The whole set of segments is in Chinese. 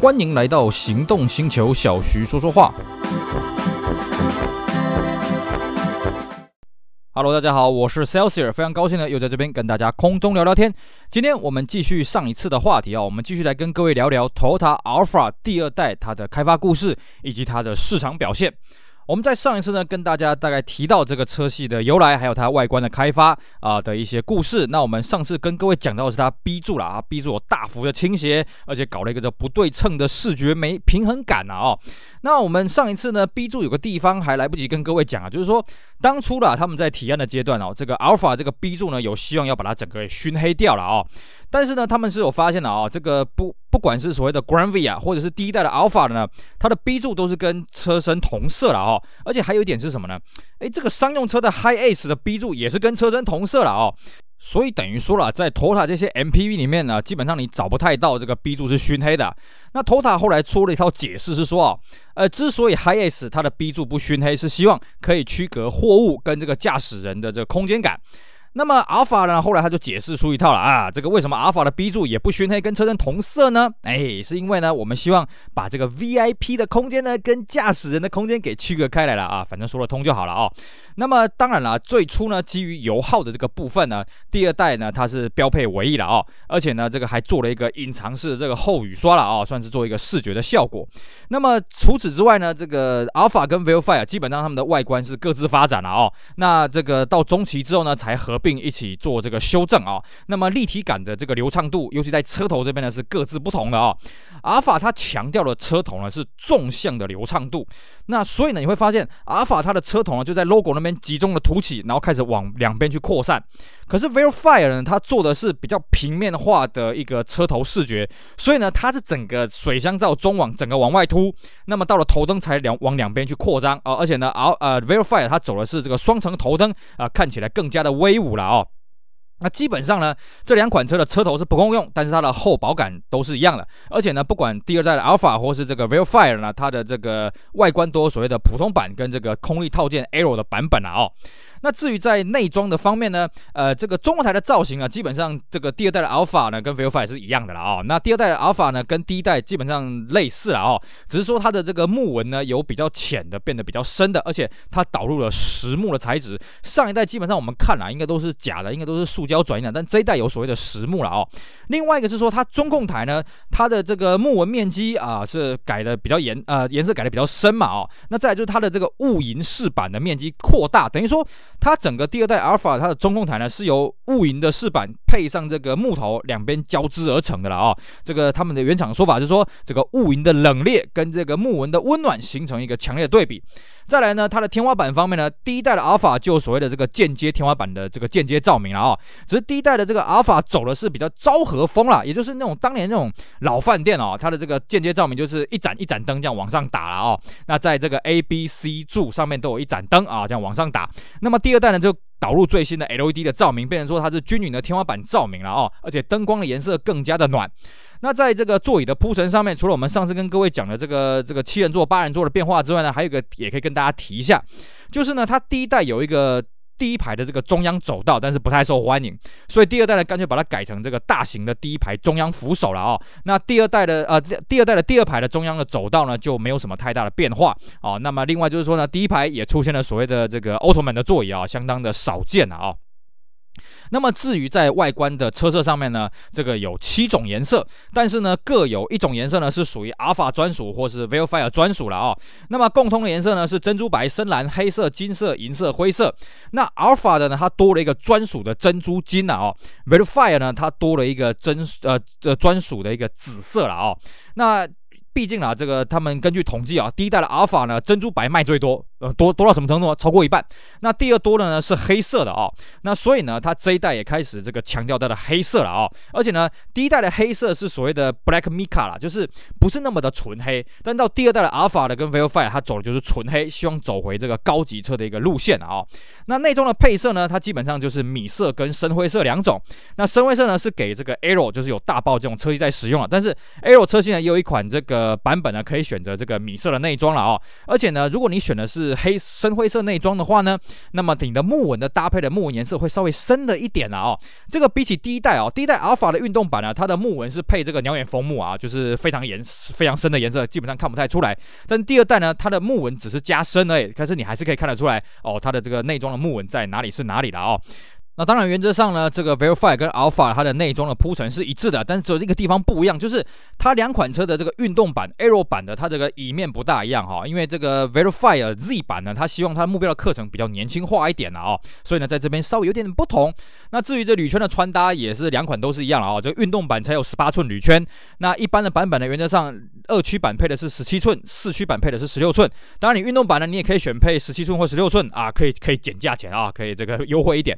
欢迎来到行动星球，小徐说说话。Hello，大家好，我是 Celsius，非常高兴呢，又在这边跟大家空中聊聊天。今天我们继续上一次的话题啊，我们继续来跟各位聊聊 Toyota Alpha 第二代它的开发故事以及它的市场表现。我们在上一次呢，跟大家大概提到这个车系的由来，还有它外观的开发啊、的一些故事。那我们上次跟各位讲到的是它 B 柱了啊，B 柱有大幅的倾斜，而且搞了一个叫不对称的视觉没平衡感啊哦。那我们上一次呢，B 柱有个地方还来不及跟各位讲啊，就是说当初啦，他们在提案的阶段哦，这个 Alpha 这个 B 柱呢，有希望要把它整个给熏黑掉了哦。但是呢，他们是有发现的啊、哦，这个不不管是所谓的 Granvia 或者是第一代的 Alpha 的呢，它的 B 柱都是跟车身同色了哦，而且还有一点是什么呢？诶，这个商用车的 HiAce 的 B 柱也是跟车身同色了哦，所以等于说了，在 Toyota 这些 MPV 里面呢，基本上你找不太到这个 B 柱是熏黑的。那 Toyota 后来出了一套解释是说啊，呃，之所以 HiAce 它的 B 柱不熏黑，是希望可以区隔货物跟这个驾驶人的这个空间感。那么阿尔法呢？后来他就解释出一套了啊，这个为什么阿尔法的 B 柱也不熏黑，跟车身同色呢？哎，是因为呢，我们希望把这个 VIP 的空间呢，跟驾驶人的空间给区隔开来了啊，反正说得通就好了哦。那么当然了，最初呢，基于油耗的这个部分呢，第二代呢，它是标配尾翼了哦，而且呢，这个还做了一个隐藏式的这个后雨刷了啊，算是做一个视觉的效果。那么除此之外呢，这个阿尔法跟 Vellfire 基本上他们的外观是各自发展了哦。那这个到中期之后呢，才合并。一起做这个修正啊，那么立体感的这个流畅度，尤其在车头这边呢是各自不同的啊。阿尔法它强调的车头呢是纵向的流畅度，那所以呢你会发现阿尔法它的车头呢就在 logo 那边集中的凸起，然后开始往两边去扩散。可是 Vellfire 呢，它做的是比较平面化的一个车头视觉，所以呢它是整个水箱罩中网整个往外凸，那么到了头灯才两往两边去扩张啊，而且呢啊呃 Vellfire 它走的是这个双层头灯啊，看起来更加的威武了哦。那基本上呢，这两款车的车头是不共用，但是它的后保感都是一样的。而且呢，不管第二代的 Alpha 或是这个 Vellfire 呢，它的这个外观都有所谓的普通版跟这个空力套件 Aero 的版本了哦。那至于在内装的方面呢，呃，这个中控台的造型啊，基本上这个第二代的 Alpha 呢跟 Vellfire 是一样的了啊、那第二代的 Alpha 呢跟第一代基本上类似了哦，只是说它的这个木纹呢有比较浅的变得比较深的，而且它导入了实木的材质。上一代基本上我们看啊，应该都是假的，应该都是塑胶转印的，但这一代有所谓的实木了哦。另外一个是说它中控台呢，它的这个木纹面积啊是改的比较严呃颜色改的比较深嘛哦。那再就是它的这个雾银饰板的面积扩大，等于说。它整个第二代阿尔法，它的中控台呢是由雾银的饰板配上这个木头两边交织而成的了啊、哦。这个他们的原厂说法是说，这个雾银的冷冽跟这个木纹的温暖形成一个强烈的对比。再来呢，它的天花板方面呢，第一代的阿尔法就所谓的这个间接天花板的这个间接照明了啊、哦。只是第一代的这个阿尔法走的是比较昭和风啦，也就是那种当年那种老饭店哦，它的这个间接照明就是一盏一盏灯这样往上打了、哦。那在这个 A、B、C 柱上面都有一盏灯啊，这样往上打。那么第二代呢，就导入最新的 LED 的照明，变成说它是均匀的天花板照明了哦，而且灯光的颜色更加的暖。那在这个座椅的铺陈上面，除了我们上次跟各位讲的这个这个七人座、八人座的变化之外呢，还有一个也可以跟大家提一下，就是呢，它第一代有一个。第一排的这个中央走道，但是不太受欢迎，所以第二代呢，干脆把它改成这个大型的第一排中央扶手了啊。那第二代的呃，第二代的第二排的中央的走道呢，就没有什么太大的变化啊。那么另外就是说呢，第一排也出现了所谓的这个奥特曼的座椅啊，相当的少见了啊。那么至于在外观的车色上面呢，这个有七种颜色，但是呢各有一种颜色呢是属于 Alpha 专属或是 Vellfire 专属了啊、哦。那么共通的颜色呢是珍珠白、深蓝、黑色、金色、银色、灰色。那 Alpha 的呢它多了一个专属的珍珠金了哦，Vellfire 呢它多了一个珍呃这专属的一个紫色了哦。那毕竟啊这个他们根据统计啊，第一代的 Alpha 呢珍珠白卖最多。呃，多多到什么程度啊？超过一半。那第二多的呢是黑色的哦。那所以呢，它这一代也开始这个强调它的黑色了哦。而且呢，第一代的黑色是所谓的 Black Mica 啦，就是不是那么的纯黑。但到第二代的 Alpha 的跟 Velfire，它走的就是纯黑，希望走回这个高级车的一个路线啊、哦。那内装的配色呢，它基本上就是米色跟深灰色两种。那深灰色呢是给这个 Arrow，就是有大爆这种车系在使用了。但是 Arrow 车系呢也有一款这个版本呢可以选择这个米色的内装了哦。而且呢，如果你选的是是黑深灰色内装的话呢，那么你的木纹的搭配的木纹颜色会稍微深了一点了哦。这个比起第一代哦，第一代 Alpha 的运动版呢，它的木纹是配这个鸟眼枫木啊，就是非常颜非常深的颜色，基本上看不太出来。但第二代呢，它的木纹只是加深而已，可是你还是可以看得出来哦，它的这个内装的木纹在哪里是哪里的哦。那当然，原则上呢，这个 Verifier 跟 Alpha 它的内装的铺陈是一致的，但是只有一个地方不一样，就是它两款车的这个运动版 Aero 版的它这个椅面不大一样哈，因为这个 Verifier Z 版呢，它希望它目标的课程比较年轻化一点了哦，所以呢，在这边稍微有点不同。那至于这铝圈的穿搭也是两款都是一样了啊，这个运动版才有十八寸铝圈，那一般的版本呢，原则上二驱版配的是十七寸，四驱版配的是十六寸。当然，你运动版呢，你也可以选配十七寸或十六寸啊，可以可以减价钱啊，可以这个优惠一点。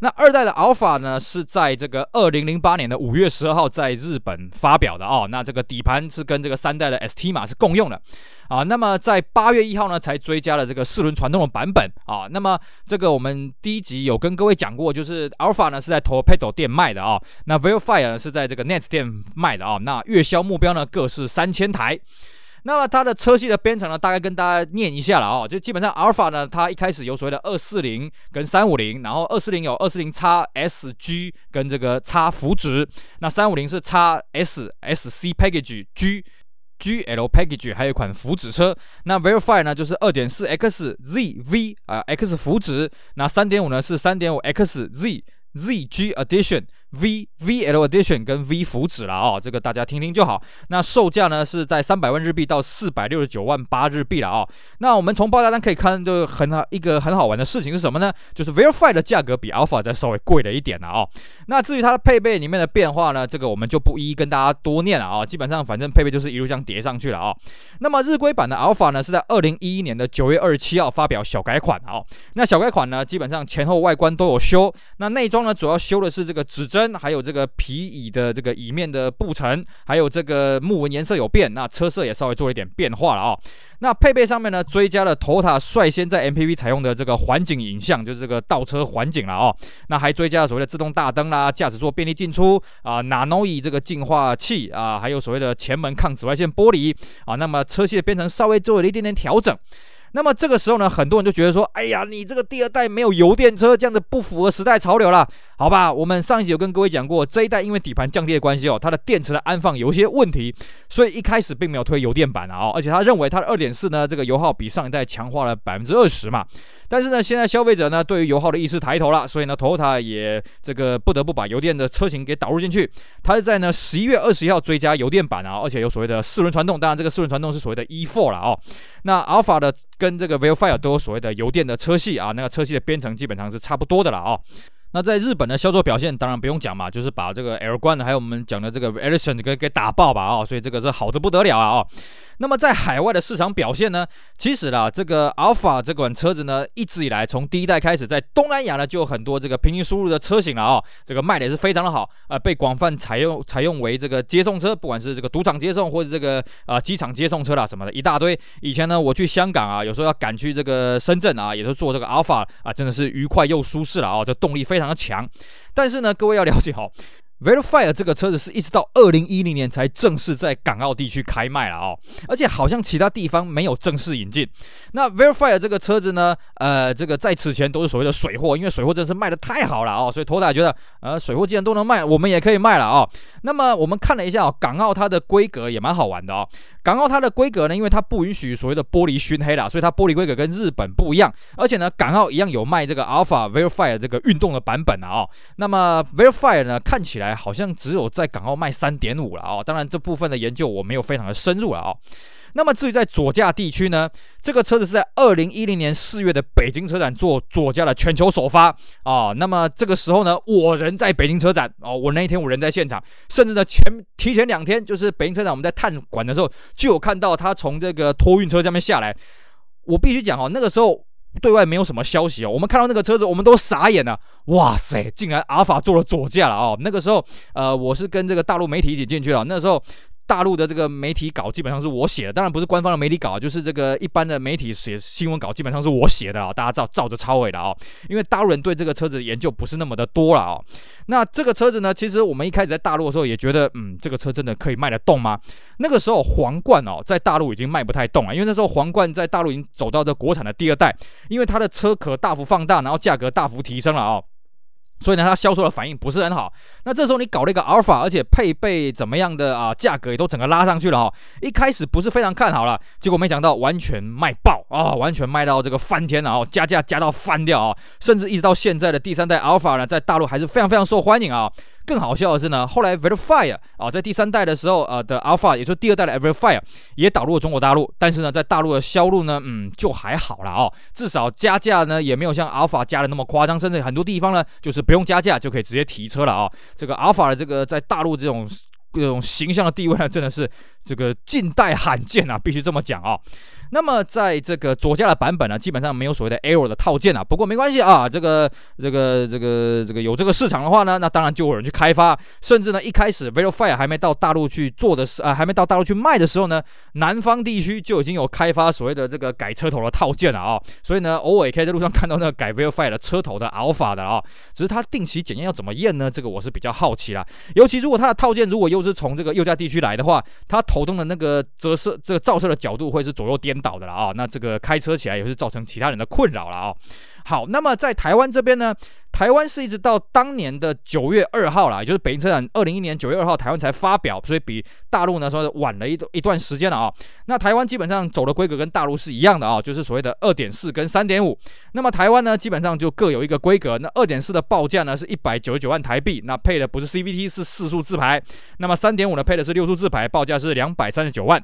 那二代的 Alpha 呢，是在这个二零零八年的五月十二号在日本发表的哦。那这个底盘是跟这个三代的 ST 码是共用的啊。那么在八月一号呢，才追加了这个四轮传动的版本啊。那么这个我们第一集有跟各位讲过，就是 Alpha 呢是在 Torpedo 店卖的啊。那 Verifier 呢是在这个 NETS 店卖的啊。那月销目标呢各是三千台。那么它的车系的编程呢，大概跟大家念一下了哦，就基本上阿尔法呢，它一开始有所谓的二四零跟三五零，然后二四零有二四零 x SG 跟这个 x 福祉，那三五零是 x S SC Package G GL Package，还有一款福祉车。那 Verify 呢，就是二点四 X Z V 啊 X 福祉，那三点五呢是三点五 X Z ZG Edition。V V L Edition 跟 V 福祉了哦，这个大家听听就好。那售价呢是在三百万日币到四百六十九万八日币了哦。那我们从报价单可以看，就很好一个很好玩的事情是什么呢？就是 Verify 的价格比 Alpha 再稍微贵了一点了哦。那至于它的配备里面的变化呢，这个我们就不一一跟大家多念了啊。基本上反正配备就是一路这样叠上去了啊。那么日规版的 Alpha 呢是在二零一一年的九月二十七号发表小改款啊。那小改款呢基本上前后外观都有修，那内装呢主要修的是这个指针。还有这个皮椅的这个椅面的布层，还有这个木纹颜色有变，那车色也稍微做了一点变化了啊、那配备上面呢，追加了头塔率先在 MPV 采用的这个环景影像，就是这个倒车环景了哦。那还追加了所谓的自动大灯啦，驾驶座便利进出啊，Nanoi 这个净化器啊，还有所谓的前门抗紫外线玻璃啊。那么车系的编程稍微做了一点点调整。那么这个时候呢，很多人就觉得说，哎呀，你这个第二代没有油电车，这样子不符合时代潮流了，好吧？我们上一集有跟各位讲过，这一代因为底盘降低的关系哦，它的电池的安放有一些问题，所以一开始并没有推油电版啊，而且他认为它的二点四呢，这个油耗比上一代强化了百分之二十嘛。但是呢，现在消费者呢，对于油耗的意识抬头了，所以呢，Toyota 也这个不得不把油电的车型给导入进去。它是在呢十一月二十一号追加油电版啊，而且有所谓的四轮传动，当然这个四轮传动是所谓的 e four 了哦。那 Alpha 的跟这个 Vellfire 都有所谓的油电的车系啊，那个车系的编程基本上是差不多的了啊。那在日本的销售表现当然不用讲嘛，就是把这个 L 的还有我们讲的这个 e l i s o n 给给打爆吧啊，所以这个是好的不得了啊。那么在海外的市场表现呢，其实啦，这个 Alpha 这款车子呢，一直以来从第一代开始，在东南亚呢就有很多这个平行输入的车型了啊，这个卖的也是非常的好，呃，被广泛采用采用为这个接送车，不管是这个赌场接送或者这个呃机场接送车啦什么的，一大堆。以前呢，我去香港啊，有时候要赶去这个深圳啊，也是坐这个 Alpha 啊，真的是愉快又舒适了啊，这动力非常的强。但是呢，各位要了解好。Verifier 这个车子是一直到二零一零年才正式在港澳地区开卖了哦，而且好像其他地方没有正式引进。那 Verifier 这个车子呢，呃，这个在此前都是所谓的水货，因为水货真是卖的太好了哦，所以 Toyota 觉得，呃，水货既然都能卖，我们也可以卖了哦。那么我们看了一下哦，港澳它的规格也蛮好玩的哦。港澳它的规格呢，因为它不允许所谓的玻璃熏黑啦，所以它玻璃规格跟日本不一样。而且呢，港澳一样有卖这个 Alpha Verifier 这个运动的版本啊哦。那么 Verifier 呢，看起来好像只有在港澳卖三点五了哦。当然这部分的研究我没有非常的深入了哦。那么至于在左驾地区呢，这个车子是在二零一零年四月的北京车展做左驾的全球首发啊、哦。那么这个时候呢，我人在北京车展哦，我那一天我人在现场，甚至呢前提前两天，就是北京车展我们在探馆的时候，就有看到他从这个托运车上面下来。我必须讲哦，那个时候对外没有什么消息哦，我们看到那个车子，我们都傻眼了。哇塞，竟然阿尔法做了左驾了哦。那个时候呃，我是跟这个大陆媒体一起进去了，那时候。大陆的这个媒体稿基本上是我写的，当然不是官方的媒体稿，就是这个一般的媒体写新闻稿基本上是我写的啊，大家照照着抄的啊，因为大陆人对这个车子研究不是那么的多了啊。那这个车子呢，其实我们一开始在大陆的时候也觉得，嗯，这个车真的可以卖得动吗？那个时候皇冠哦，在大陆已经卖不太动了，因为那时候皇冠在大陆已经走到这国产的第二代，因为它的车壳大幅放大，然后价格大幅提升了啊。所以呢，它销售的反应不是很好。那这时候你搞了一个 Alpha，，而且配备怎么样的啊，价格也都整个拉上去了哈。一开始不是非常看好了，结果没想到完全卖爆啊，完全卖到这个翻天了哦，加价加到翻掉啊，甚至一直到现在的第三代 Alpha 呢，在大陆还是非常非常受欢迎啊。更好笑的是呢，后来 Verfire 啊，在第三代的时候，呃的 Alpha，也就是第二代的 verifier 也导入了中国大陆，但是呢，在大陆的销路呢，嗯，就还好了哦，至少加价呢也没有像 Alpha 加的那么夸张，甚至很多地方呢，就是不用加价就可以直接提车了啊、这个 Alpha 的这个在大陆这种这种形象的地位呢，真的是这个近代罕见啊，必须这么讲啊、那么在这个左驾的版本呢，基本上没有所谓的 Aero 的套件啊。不过没关系啊，这个这个这个这个有这个市场的话呢，那当然就有人去开发。甚至呢，一开始 VELFI 还没到大陆去做的时啊，还没到大陆去卖的时候呢，南方地区就已经有开发所谓的这个改车头的套件了啊。所以呢，偶尔也可以在路上看到那个改 Vellfire 的车头的 Alpha 的啊。只是它定期检验要怎么验呢？这个我是比较好奇啦。尤其如果它的套件如果又是从这个右驾地区来的话，它头灯的那个折射这个照射的角度会是左右颠倒的了啊，那这个开车起来也是造成其他人的困扰了啊。好，那么在台湾这边呢，台湾是一直到当年的九月二号啦，也就是北京车展二零一年九月二号台湾才发表，所以比大陆呢说是晚了一一段时间了啊。那台湾基本上走的规格跟大陆是一样的啊，就是所谓的二点四跟三点五。那么台湾呢，基本上就各有一个规格。那二点四的报价呢是一百九十九万台币，那配的不是 CVT 是四速自排。那么三点五呢配的是六速自排，报价是两百三十九万。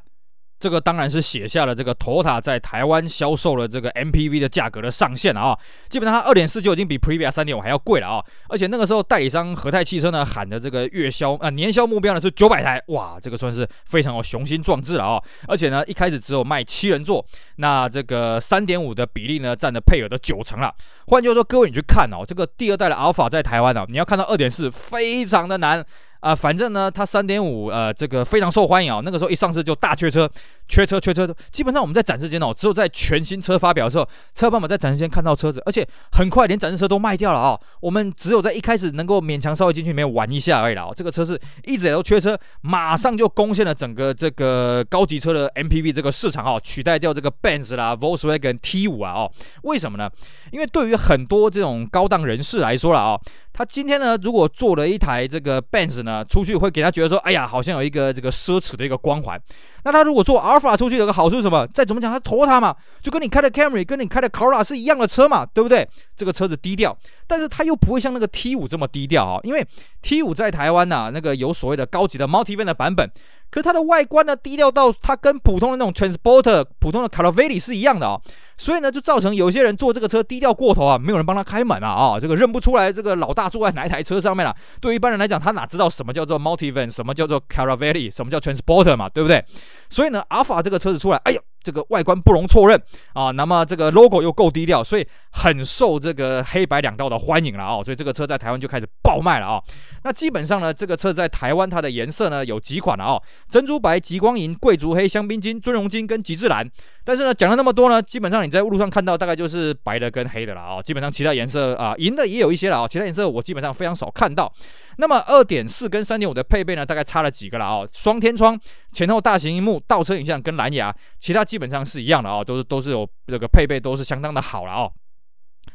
这个当然是写下了这个 Toyota 在台湾销售了这个 MPV 的价格的上限了啊！基本上它二点四就已经比 Previa 三点五还要贵了啊！而且那个时候代理商和泰汽车呢喊的这个月销啊年销目标呢是九百台，哇，这个算是非常有雄心壮志了啊！而且呢一开始只有卖七人座，那这个三点五的比例呢占了配额的九成了。换句话说，各位你去看哦，这个第二代的 Alpha 在台湾啊，你要看到二点四非常的难。啊、反正呢，它三点五，呃，这个非常受欢迎啊、那个时候一上市就大缺车，缺车，缺车。基本上我们在展示间哦，只有在全新车发表的时候，车友们在展示间看到车子，而且很快连展示车都卖掉了啊、哦。我们只有在一开始能够勉强稍微进去里面玩一下而已了、这个车是一直也都缺车，马上就攻陷了整个这个高级车的 MPV 这个市场啊、哦，取代掉这个 Benz 啦、Volkswagen T5 啊哦。为什么呢？因为对于很多这种高档人士来说了啊、哦。他今天呢，如果坐了一台这个 Benz 呢，出去会给他觉得说，哎呀，好像有一个这个奢侈的一个光环。那他如果坐 R 出去，有个好处是什么？再怎么讲，他拖他嘛，就跟你开的 Camry，跟你开的 c o r a 是一样的车嘛，对不对？这个车子低调，但是它又不会像那个 T 五这么低调啊、因为 T 五在台湾呐、那个有所谓的高级的 Multivan 的版本。可是它的外观呢，低调到它跟普通的那种 Transporter、普通的 Caravelle 是一样的啊、哦，所以呢，就造成有些人坐这个车低调过头啊，没有人帮他开门啊啊、哦，这个认不出来这个老大坐在哪一台车上面了、对于一般人来讲，他哪知道什么叫做 Multivan，什么叫做 Caravelle，什么叫 Transporter 嘛，对不对？所以呢阿尔法这个车子出来，哎呦。这个外观不容错认啊，那么这个 logo 又够低调，所以很受这个黑白两道的欢迎了啊，所以这个车在台湾就开始爆卖了啊。那基本上呢，这个车在台湾它的颜色呢有几款了啊，珍珠白、极光银、贵族黑、香槟金、尊荣金跟极致蓝。但是呢，讲了那么多呢，基本上你在路上看到大概就是白的跟黑的了啊，基本上其他颜色啊，银的也有一些了啊，其他颜色我基本上非常少看到。那么二点四跟三点五的配备呢，大概差了几个了啊？双天窗、前后大型萤幕、倒车影像跟蓝牙，其他基本上是一样的啊，都是都是有这个配备都是相当的好了哦。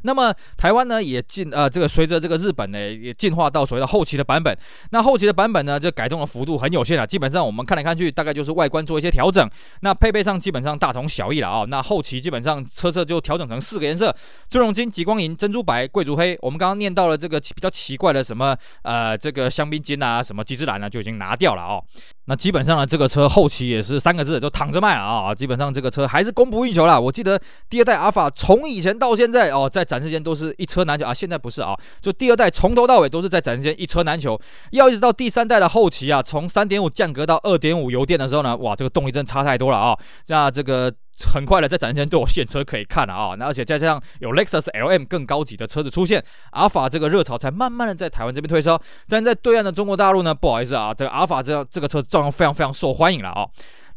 那么台湾呢也进呃这个随着这个日本呢也进化到所谓的后期的版本，那后期的版本呢这改动的幅度很有限啊，基本上我们看来看去大概就是外观做一些调整，那配备上基本上大同小异了啊。那后期基本上车色就调整成四个颜色：尊荣金、极光银、珍珠白、贵族黑。我们刚刚念到了这个比较奇怪的什么呃这个香槟金啊，什么极致蓝呢就已经拿掉了哦。那基本上呢，这个车后期也是三个字，就躺着卖啊！基本上这个车还是供不应求了。我记得第二代阿尔法从以前到现在哦，在展示间都是一车难求啊，现在不是啊，就第二代从头到尾都是在展示间一车难求。要一直到第三代的后期啊，从三点五降格到二点五油电的时候呢，哇，这个动力真差太多了啊！那这个。很快的在展现都有现车可以看了啊。那而且再加上有 Lexus LM 更高级的车子出现，阿尔法这个热潮才慢慢的在台湾这边退烧。但在对岸的中国大陆呢，不好意思啊，这个阿尔法这这个车照样非常非常受欢迎了啊。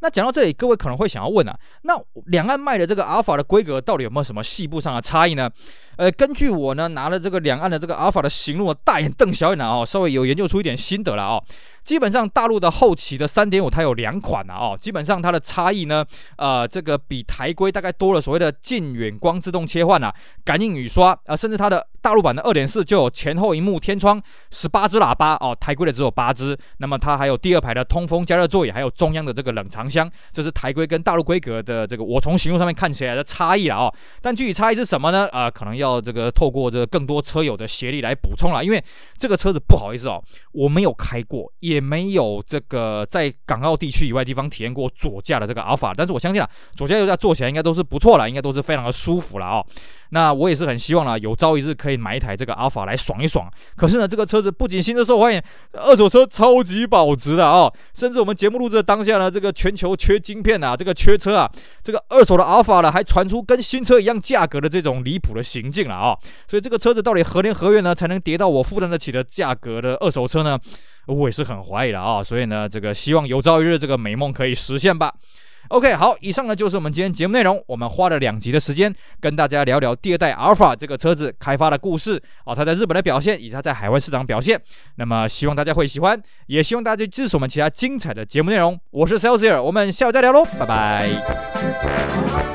那讲到这里，各位可能会想要问啊，那两岸卖的这个阿尔法的规格到底有没有什么细部上的差异呢？呃，根据我呢拿了这个两岸的这个阿尔法的行路，大眼瞪小眼啊哦，稍微有研究出一点心得了哦。基本上大陆的后期的三点五它有两款了哦，基本上它的差异呢，呃，这个比台规大概多了所谓的近远光自动切换啊，感应雨刷啊、甚至它的大陆版的二点四就有前后萤幕、天窗、十八只喇叭哦，台规的只有八只。那么它还有第二排的通风加热座椅，还有中央的这个冷藏箱，这是台规跟大陆规格的这个我从行路上面看起来的差异了哦。但具体差异是什么呢？啊、呃，可能要这个透过这个更多车友的协力来补充了，因为这个车子不好意思哦，我没有开过，也。没有这个在港澳地区以外地方体验过左驾的这个阿尔法，但是我相信啊，左驾右驾做起来应该都是不错了，应该都是非常的舒服了哦。那我也是很希望啦，有朝一日可以买一台这个阿尔法来爽一爽。可是呢，这个车子不仅新车受欢迎，二手车超级保值的哦。甚至我们节目录制的当下呢，这个全球缺晶片啊，这个缺车啊，这个二手的阿尔法呢，还传出跟新车一样价格的这种离谱的行径了啊、所以这个车子到底何年何月呢，才能跌到我负担得起的价格的二手车呢？我也是很怀疑的啊。所以呢，这个希望有朝一日这个美梦可以实现吧。OK，好，以上呢就是我们今天节目内容。我们花了两集的时间跟大家聊聊第二代 Alpha 这个车子开发的故事哦，它在日本的表现以及它在海外市场表现。那么希望大家会喜欢，也希望大家支持我们其他精彩的节目内容。我是 s e l s i e r 我们下午再聊喽，拜拜。